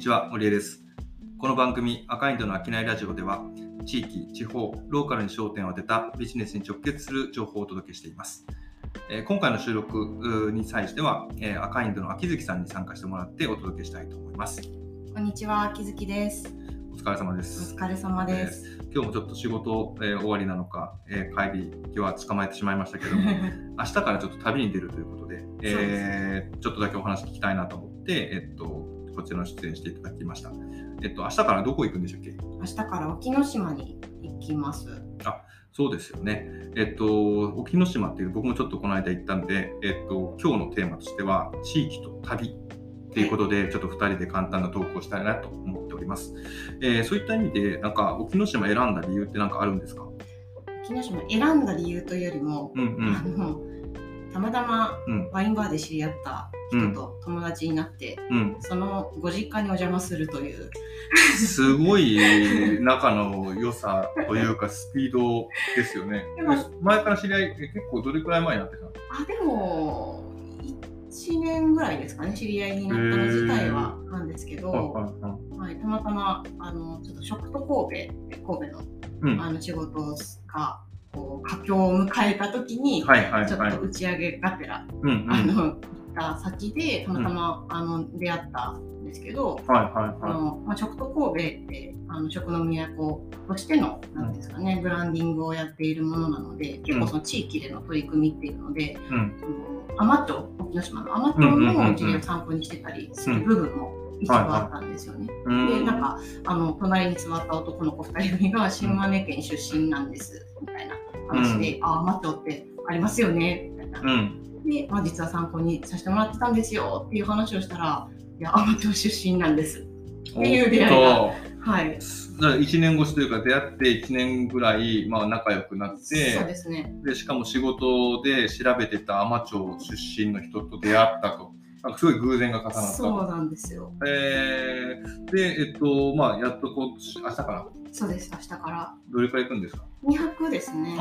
にちは、森江です。この番組、赤インドの商いラジオでは、地域、地方、ローカルに焦点を当てたビジネスに直結する情報をお届けしています。えー今回の収録に際しては、えー赤インドの秋月さんに参加してもらってお届けしたいと思います。こんにちは、木月です。お疲れ様でおす。疲れ様です。今日もちょっと仕事、えー終わりなのか、えー帰り、今日は捕まえてしまいましたけども、明日からちょっと旅に出るということで、えーちょっとだけお話聞きたいなと思って、えっと、こちらの出演していただきました。えっと、明日からどこ行くんでしたっけ？明日から沖ノ島に行きます。そうですよね。えっと、沖ノ島っていう、僕もちょっとこの間行ったんで、えっと、今日のテーマとしては、地域と旅っていうことで、ちょっと2人で簡単な投稿したいなと思っております。えーそういった意味で、なんか、沖ノ島選んだ理由って何かあるんですか？沖ノ島選んだ理由というよりも、うんあのたまたまうん。ワインバーで知り合った人と友達になって、うん。そのご実家にお邪魔するという。すごい仲の良さというか、スピードですよね。前から知り合い、え結構どれくらい前になってたの？あ、でも、1年ぐらいですかね、知り合いになったの自体はなんですけど、はいたまたまあのちょっと食と神戸で神戸のうん。あの仕事がこう佳境を迎えた時に、はいはいちょはい。っと打ち上げがてら、うんうん。あのた先でたまたま、あの出会ったんですけど、はいはいあはのまあ、食と神戸ってあの食の都としてのなんていうんですかね、ブランディングをやっているものなので結構その地域での取り組みっていうので、い。うん。その海士町沖ノ島の海士町の事例を参考にしてたりする部分も一部あったんですよね。うんでなんかあの隣に座った男の子2人組が島根県出身なんですみたいな話で「ああマッチョってありますよね」みたいな。うん。で、まあ、実は参考にさせてもらってたんですよっていう話をしたら「いやアマチュア出身なんです」っていう出会いがはいと。だから1年越しというか出会って1年ぐらい、まあ、仲良くなっそうてですね。でしかも仕事で調べてた海士町出身の人と出会ったと。なんかすごい偶然が重なった。そうなんですよ。えー、でえっとまあやっとこう明日から？そうです明日から。どれくらい行くんですか？2泊ですね。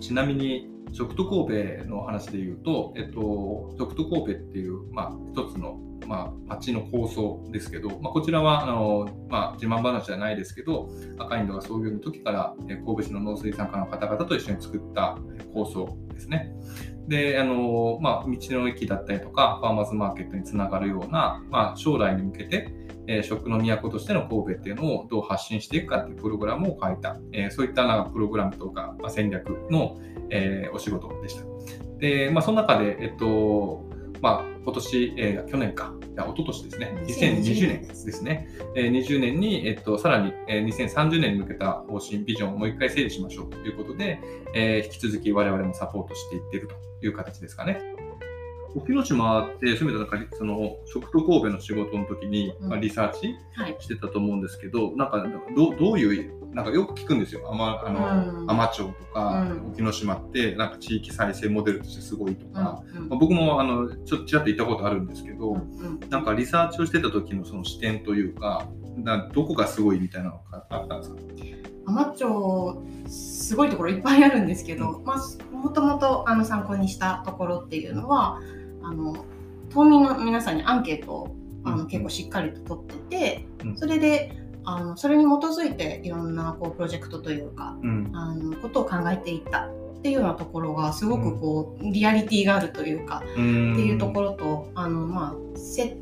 ちなみに食と神戸の話で言うと、えっと、食と神戸っていう、まあ、一つの、まあ、町の構想ですけど、まあ、こちらはあの、まあ、自慢話じゃないですけど赤インドが創業の時から神戸市の農水産課の方々と一緒に作った構想ですね。であの、まあ、道の駅だったりとかファーマーズマーケットにつながるような、まあ、将来に向けてえー食の都としての神戸っていうのをどう発信していくかっていうプログラムを書いた、えーそういったなんかプログラムとか、まあ、戦略の、えーお仕事でした。で、まあ、その中で、えっと、まあ、今年、えー去年か、いや、一昨年ですね、2020年。ですね、えー20年に、えっと、さらに、えー2030年に向けた方針、ビジョンをもう一回整理しましょうということで、えー引き続き我々もサポートしていっているという形ですかね。沖ノ島って、そういう意味でなんか、その、食と神戸の仕事の時に、まあ、リサーチはい。してたと思うんですけど、なんかどどういう、なんかよく聞くんですよ、あの、うん。海士町とか、うん。沖ノ島って、なんか地域再生モデルとしてすごいとか、まあ、僕もあのちょっとちらっと行ったことあるんですけど、なんかリサーチをしてた時のその視点というか、などこがすごいみたいなのがあったんですか？海士町すごいところいっぱいあるんですけど、まあ、もともとあの参考にしたところっていうのはあの島民の皆さんにアンケートをあうん。の結構しっかりと取ってて、うん。それであのそれに基づいていろんなこうプロジェクトというかうん。あのことを考えていったっていうようなところがすごくこう、リアリティがあるというかってっていうところと、あのまあせ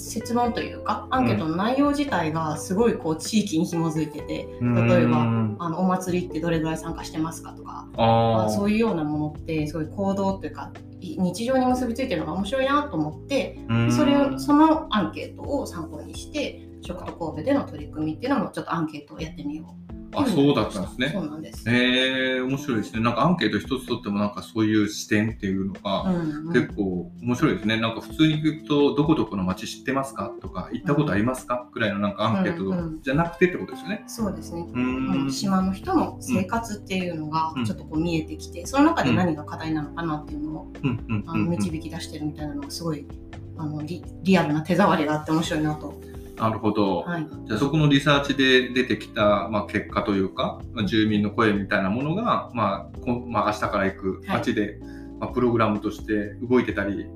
設問というかアンケートの内容自体がすごいこう地域に紐づいてて、例えばあのお祭りってどれぐらい参加してますかとかまあそういうようなものってそういう行動というかい日常に結びついてるのが面白いなと思ってうん。それをそのアンケートを参考にして食と神戸での取り組みっていうのもちょっとアンケートをやってみようあそうだったんですね。そうなんです、えー、面白いですね。なんかアンケート一つとってもなんかそういう視点っていうのが、うんうん結構面白いですね。なんか普通に聞くと、どこどこの街知ってますかとか、行ったことありますかくらいのなんかアンケーうんうんトじゃなくてってことですよね。そうですねうーん。島の人の生活っていうのがうんちょっとこう見えてきて、その中で何が課題なのかなっていうのをうんうんあうんうんの導き出してるみたいなのがすごいあのリリアルな手触りがあって面白いなと。なるほど。はい、じゃあそこのリサーチで出てきた、まあ、結果というか、まあ、住民の声みたいなものが、まあこんまあ、明日から行くはい街で、まあ、プログラムとして動いてたり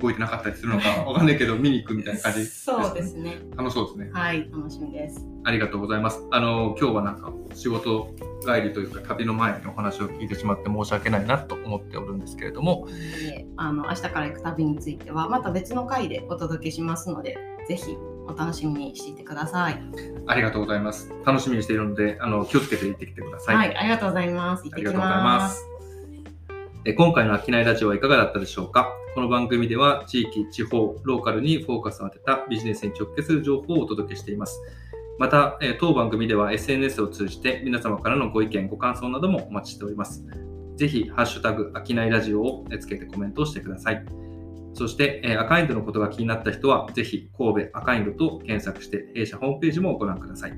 動いてなかったりするのかわかんないけど、見に行くみたいな感じ、そうですね。楽しそうですね。はい、楽しみです。ありがとうございます。あの、今日はなんか仕事帰りというか旅の前にお話を聞いてしまって申し訳ないなと思っておるんですけれども、であの明日から行く旅についてはまた別の回でお届けしますので、ぜひお楽しみにしていてください。ありがとうございます。楽しみにしているので、あの、気をつけて行ってきてください。はい、ありがとうございます。行ってきありがとうございまますす。え今回の商いラジオはいかがだったでしょうか？この番組では地域、地方、ローカルにフォーカスを当てたビジネスに直結する情報をお届けしています。また、え当番組では SNS を通じて皆様からのご意見、ご感想などもお待ちしております。ぜひ、ハッシュタグ、商いラジオをつけてコメントをしてください。そして、えーアカインドのことが気になった人は、ぜひ、神戸アカインドと検索して、弊社ホームページもご覧ください。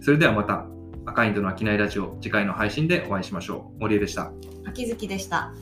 それではまた、アカインドの商いラジオ、次回の配信でお会いしましょう。森江でした。秋月でした。